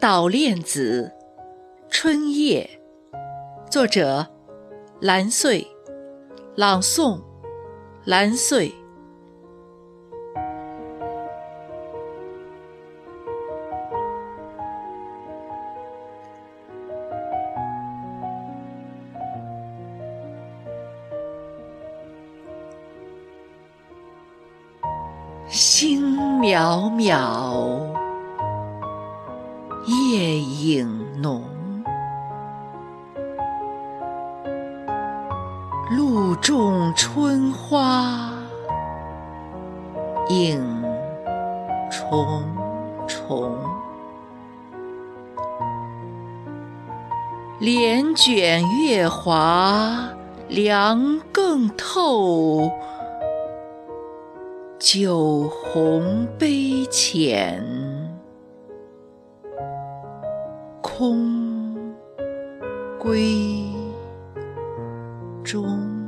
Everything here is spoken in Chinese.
捣练子·春夜，作者蓝穗，朗诵蓝穗。星渺渺，夜影浓。露重春花，影重重。帘卷月华，凉更透。酒红杯浅，空归中。